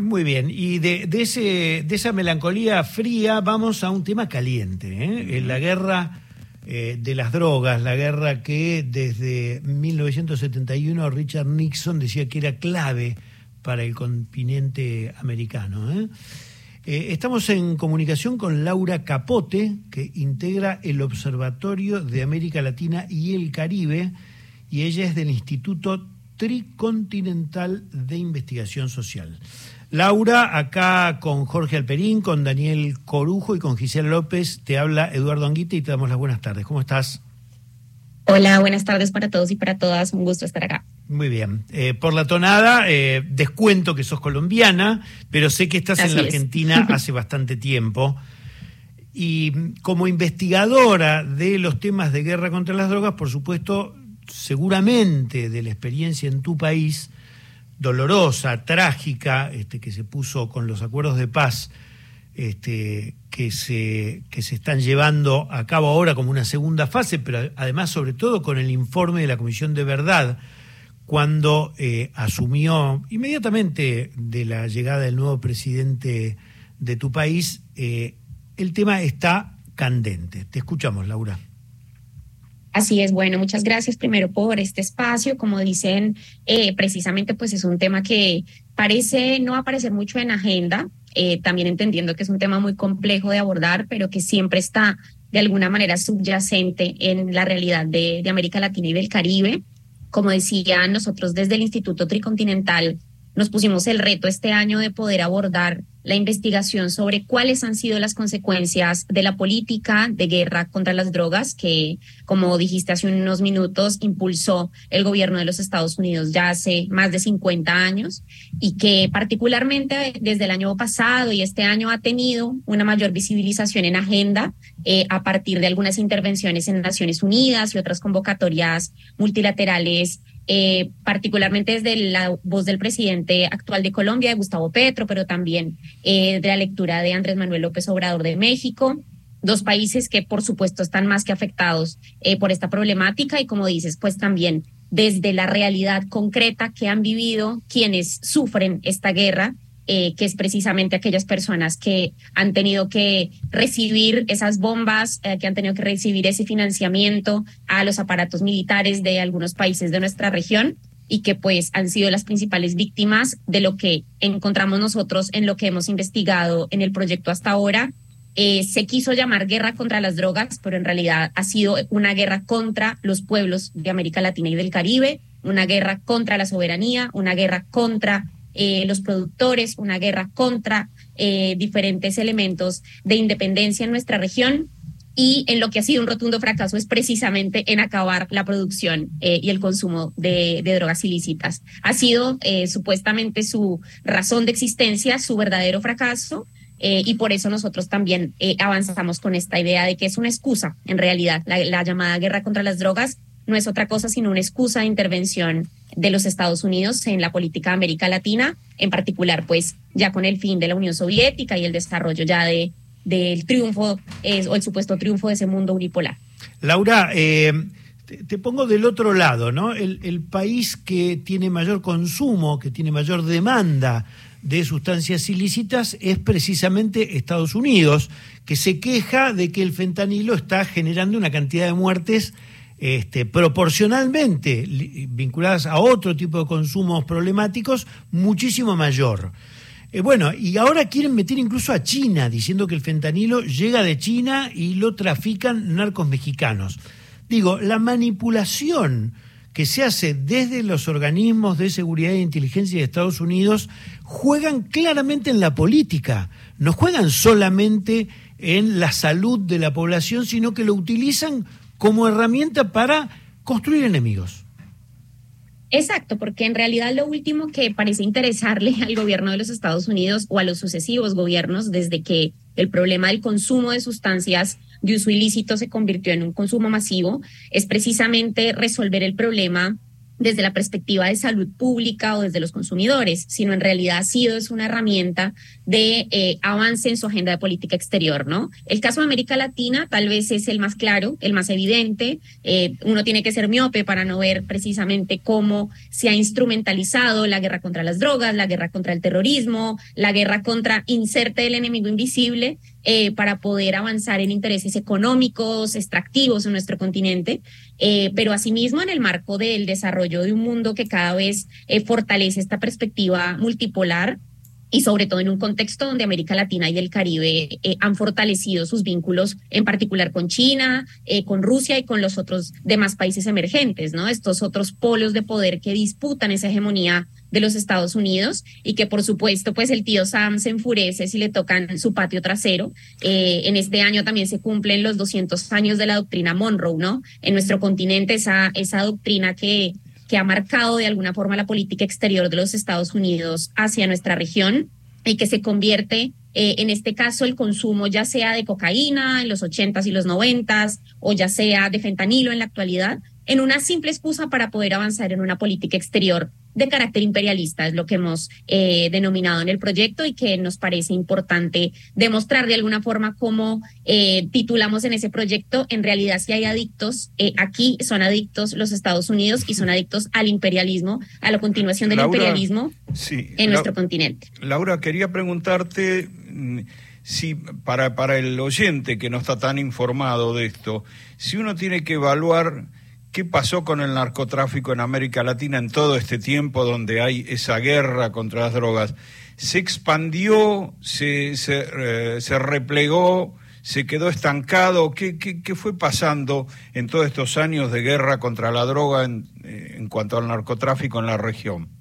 Muy bien, y de, ese, de esa melancolía fría vamos a un tema caliente, ¿eh? la guerra eh, de las drogas, la guerra que desde 1971 Richard Nixon decía que era clave para el continente americano. ¿eh? estamos en comunicación con Laura Capote, que integra el Observatorio de América Latina y el Caribe, y ella es del Instituto Tricontinental de Investigación Social. Laura, acá con Jorge Alperín, con Daniel Corujo y con Gisela López, te habla Eduardo Anguita y te damos las buenas tardes. ¿Cómo estás? Hola, buenas tardes para todos y para todas. Un gusto estar acá. Muy bien. Eh, por la tonada, eh, descuento que sos colombiana, pero sé que estás en la Argentina hace bastante tiempo. Y como investigadora de los temas de guerra contra las drogas, por supuesto, seguramente de la experiencia en tu país, dolorosa, trágica, este, que se puso con los acuerdos de paz este, que, se, que se están llevando a cabo ahora como una segunda fase, pero además sobre todo con el informe de la Comisión de Verdad, cuando eh, asumió inmediatamente de la llegada del nuevo presidente de tu país, eh, el tema está candente. Te escuchamos, Laura. Así es, bueno, muchas gracias primero por este espacio. Como dicen, eh, precisamente pues es un tema que parece no aparecer mucho en agenda, eh, también entendiendo que es un tema muy complejo de abordar, pero que siempre está de alguna manera subyacente en la realidad de, de América Latina y del Caribe. Como decía, nosotros desde el Instituto Tricontinental nos pusimos el reto este año de poder abordar la investigación sobre cuáles han sido las consecuencias de la política de guerra contra las drogas que, como dijiste hace unos minutos, impulsó el gobierno de los Estados Unidos ya hace más de 50 años y que particularmente desde el año pasado y este año ha tenido una mayor visibilización en agenda eh, a partir de algunas intervenciones en Naciones Unidas y otras convocatorias multilaterales eh, particularmente desde la voz del presidente actual de Colombia, de Gustavo Petro, pero también eh, de la lectura de Andrés Manuel López Obrador de México. Dos países que, por supuesto, están más que afectados eh, por esta problemática y, como dices, pues también desde la realidad concreta que han vivido quienes sufren esta guerra eh, que es precisamente aquellas personas que han tenido que recibir esas bombas, eh, que han tenido que recibir ese financiamiento a los aparatos militares de algunos países de nuestra región y que pues han sido las principales víctimas de lo que encontramos nosotros en lo que hemos investigado en el proyecto hasta ahora. Eh, se quiso llamar guerra contra las drogas, pero en realidad ha sido una guerra contra los pueblos de América Latina y del Caribe, una guerra contra la soberanía, una guerra contra eh, los productores, una guerra contra eh, diferentes elementos de independencia en nuestra región. Y en lo que ha sido un rotundo fracaso es precisamente en acabar la producción eh, y el consumo de, drogas ilícitas. Ha sido supuestamente su razón de existencia, su verdadero fracaso, y por eso nosotros también avanzamos con esta idea de que es una excusa, en realidad, la, llamada guerra contra las drogas no es otra cosa sino una excusa de intervención de los Estados Unidos en la política de América Latina, en particular, pues ya con el fin de la Unión Soviética y el desarrollo ya de del triunfo o el supuesto triunfo de ese mundo unipolar. Laura, eh, te, pongo del otro lado, ¿no? El, el país que tiene mayor consumo, que tiene mayor demanda de sustancias ilícitas es precisamente Estados Unidos, que se queja de que el fentanilo está generando una cantidad de muertes este, proporcionalmente vinculadas a otro tipo de consumos problemáticos muchísimo mayor. Eh, bueno, y ahora quieren meter incluso a China, diciendo que el fentanilo llega de China y lo trafican narcos mexicanos. Digo, la manipulación que se hace desde los organismos de seguridad e inteligencia de Estados Unidos juegan claramente en la política, no juegan solamente en la salud de la población, sino que lo utilizan como herramienta para construir enemigos. Exacto, porque en realidad lo último que parece interesarle al gobierno de los Estados Unidos o a los sucesivos gobiernos desde que el problema del consumo de sustancias de uso ilícito se convirtió en un consumo masivo es precisamente resolver el problema desde la perspectiva de salud pública o desde los consumidores, sino en realidad ha sido es una herramienta de eh, avance en su agenda de política exterior, ¿no? El caso de América Latina tal vez es el más claro, el más evidente. Eh, uno tiene que ser miope para no ver precisamente cómo se ha instrumentalizado la guerra contra las drogas, la guerra contra el terrorismo, la guerra contra inserte el enemigo invisible eh, para poder avanzar en intereses económicos, extractivos en nuestro continente, pero asimismo en el marco del desarrollo de un mundo que cada vez fortalece esta perspectiva multipolar y sobre todo en un contexto donde América Latina y el Caribe eh, han fortalecido sus vínculos, en particular con China, eh, con Rusia y con los otros demás países emergentes, ¿no? Estos otros polos de poder que disputan esa hegemonía de los Estados Unidos y que por supuesto pues el tío Sam se enfurece si le tocan su patio trasero. Eh, en este año también se cumplen los 200 años de la doctrina Monroe, ¿no? En nuestro continente esa, esa doctrina que que ha marcado de alguna forma la política exterior de los Estados Unidos hacia nuestra región y que se convierte eh, en este caso el consumo ya sea de cocaína en los 80s y los 90s o ya sea de fentanilo en la actualidad, en una simple excusa para poder avanzar en una política exterior de carácter imperialista, es lo que hemos eh, denominado en el proyecto y que nos parece importante demostrar de alguna forma cómo eh, titulamos en ese proyecto, en realidad si hay adictos, eh, aquí son adictos los Estados Unidos y son adictos al imperialismo, a la continuación del imperialismo en nuestro continente. Laura, quería preguntarte mm, si para, para el oyente que no está tan informado de esto, si uno tiene que evaluar ¿Qué pasó con el narcotráfico en América Latina en todo este tiempo donde hay esa guerra contra las drogas? ¿Se expandió, se, se, eh, replegó, se quedó estancado? ¿Qué, ¿Qué, fue pasando en todos estos años de guerra contra la droga en, eh, en cuanto al narcotráfico en la región?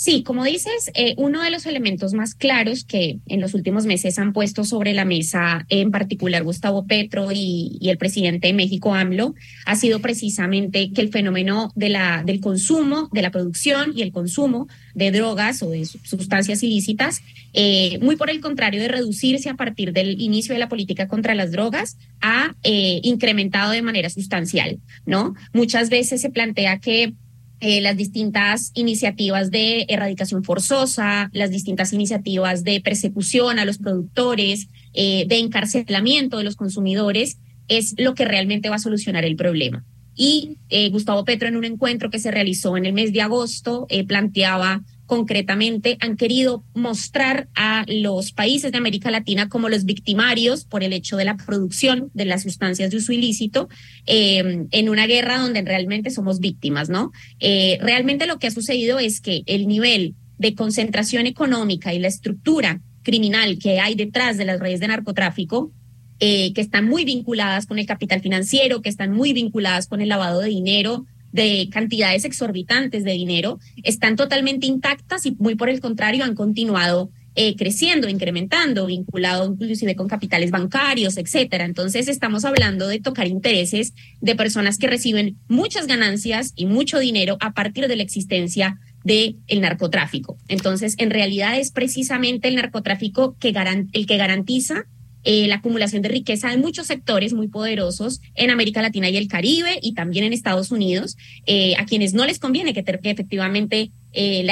Sí, como dices, eh, uno de los elementos más claros que en los últimos meses han puesto sobre la mesa, en particular Gustavo Petro y, el presidente de México, AMLO, ha sido precisamente que el fenómeno de la, del consumo, de la producción y el consumo de drogas o de sustancias ilícitas, eh, muy por el contrario de reducirse a partir del inicio de la política contra las drogas, ha eh, incrementado de manera sustancial, ¿no? Muchas veces se plantea que eh, las distintas iniciativas de erradicación forzosa, las distintas iniciativas de persecución a los productores, eh, de encarcelamiento de los consumidores, es lo que realmente va a solucionar el problema. Y eh, Gustavo Petro en un encuentro que se realizó en el mes de agosto planteaba concretamente han querido mostrar a los países de América Latina como los victimarios por el hecho de la producción de las sustancias de uso ilícito eh, en una guerra donde realmente somos víctimas, ¿no? Eh, realmente lo que ha sucedido es que el nivel de concentración económica y la estructura criminal que hay detrás de las redes de narcotráfico eh, que están muy vinculadas con el capital financiero, que están muy vinculadas con el lavado de dinero, de cantidades exorbitantes de dinero están totalmente intactas y muy por el contrario han continuado eh, creciendo, incrementando, vinculado inclusive con capitales bancarios, etcétera. Entonces estamos hablando de tocar intereses de personas que reciben muchas ganancias y mucho dinero a partir de la existencia del el narcotráfico. Entonces, en realidad es precisamente el narcotráfico que el que garantiza eh, la acumulación de riqueza de muchos sectores muy poderosos en América Latina y el Caribe y también en Estados Unidos, eh, a quienes no les conviene que, efectivamente eh,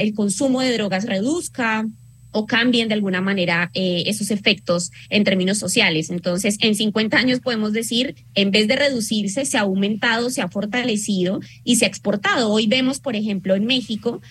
el consumo de drogas reduzca o cambien de alguna manera esos efectos en términos sociales. Entonces, en 50 años podemos decir, en vez de reducirse, se ha aumentado, se ha fortalecido y se ha exportado. Hoy vemos, por ejemplo, en México,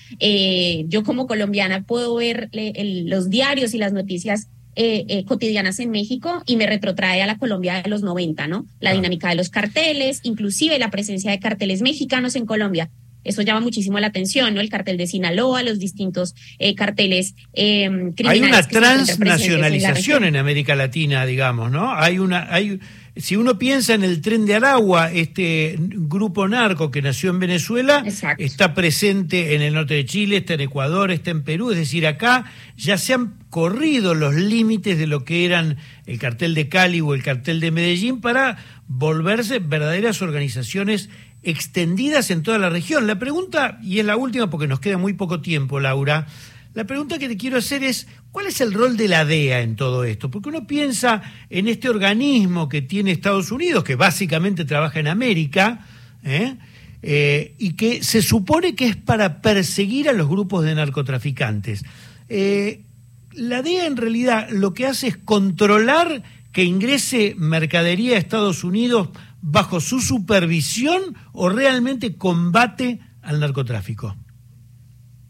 yo como colombiana puedo ver los diarios y las noticias eh, eh, cotidianas en México y me retrotrae a la Colombia de los 90, ¿no? La ah. dinámica de los carteles, inclusive la presencia de carteles mexicanos en Colombia. Eso llama muchísimo la atención, ¿no? El cartel de Sinaloa, los distintos eh, carteles criminales. Hay una transnacionalización en, América Latina, digamos, ¿no? Hay una, hay, si uno piensa en el tren de Aragua, este grupo narco que nació en Venezuela está presente en el norte de Chile, está en Ecuador, está en Perú, es decir, acá ya se han corrido los límites de lo que eran el cartel de Cali o el cartel de Medellín para volverse verdaderas organizaciones extendidas en toda la región. La pregunta, y es la última porque nos queda muy poco tiempo, Laura, la pregunta que te quiero hacer es, ¿cuál es el rol de la DEA en todo esto? Porque uno piensa en este organismo que tiene Estados Unidos, que básicamente trabaja en América, ¿eh? Eh, y que se supone que es para perseguir a los grupos de narcotraficantes. Eh, la DEA en realidad lo que hace es controlar que ingrese mercadería a Estados Unidos bajo su supervisión o realmente combate al narcotráfico?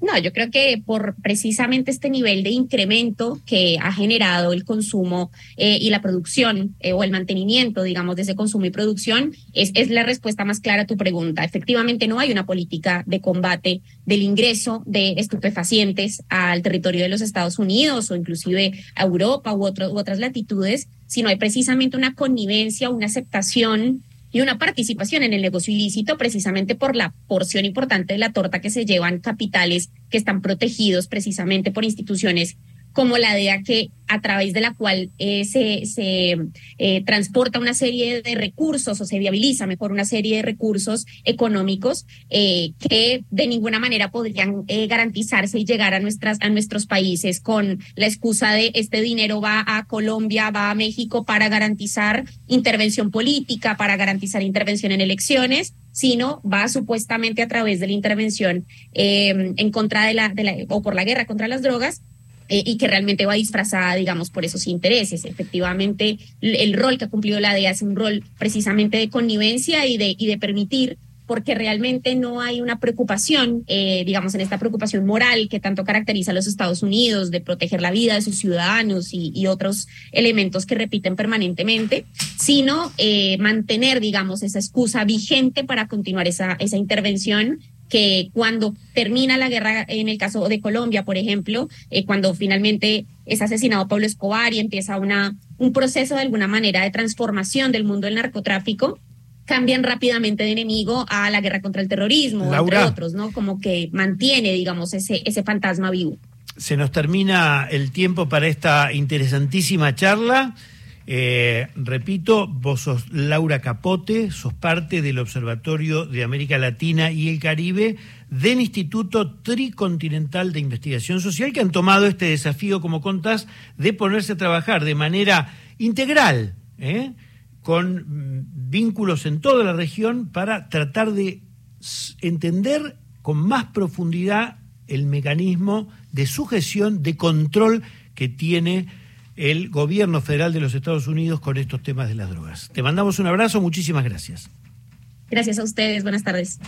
No, yo creo que por precisamente este nivel de incremento que ha generado el consumo eh, y la producción eh, o el mantenimiento, digamos, de ese consumo y producción, es, es la respuesta más clara a tu pregunta. Efectivamente, no hay una política de combate del ingreso de estupefacientes al territorio de los Estados Unidos o inclusive a Europa u, otro, u otras latitudes, sino hay precisamente una connivencia, una aceptación y una participación en el negocio ilícito precisamente por la porción importante de la torta que se llevan capitales que están protegidos precisamente por instituciones como la DEA que a través de la cual eh, se, se eh, transporta una serie de recursos o se viabiliza mejor una serie de recursos económicos eh, que de ninguna manera podrían garantizarse y llegar a nuestras a nuestros países con la excusa de este dinero va a Colombia, va a México para garantizar intervención política, para garantizar intervención en elecciones sino va supuestamente a través de la intervención en contra de la, de la o por la guerra contra las drogas eh, y que realmente va disfrazada, digamos, por esos intereses. Efectivamente, el rol que ha cumplido la DEA es un rol precisamente de connivencia y de, y de permitir porque realmente no hay una preocupación, eh, digamos, en esta preocupación moral que tanto caracteriza a los Estados Unidos de proteger la vida de sus ciudadanos y, otros elementos que repiten permanentemente, sino eh, mantener, digamos, esa excusa vigente para continuar esa, esa intervención que cuando termina la guerra, en el caso de Colombia, por ejemplo, eh, cuando finalmente es asesinado Pablo Escobar y empieza una, un proceso de alguna manera de transformación del mundo del narcotráfico, cambian rápidamente de enemigo a la guerra contra el terrorismo, entre otros, ¿no? Como que mantiene, digamos, ese, ese fantasma vivo. Se nos termina el tiempo para esta interesantísima charla. Eh, repito, vos sos Laura Capote, sos parte del Observatorio de América Latina y el Caribe del Instituto Tricontinental de Investigación Social, que han tomado este desafío, como contás, de ponerse a trabajar de manera integral, ¿eh? con mm, vínculos en toda la región, para tratar de entender con más profundidad el mecanismo de sujeción, de control que tiene el gobierno federal de los Estados Unidos con estos temas de las drogas. Te mandamos un abrazo, muchísimas gracias. Gracias a ustedes, buenas tardes.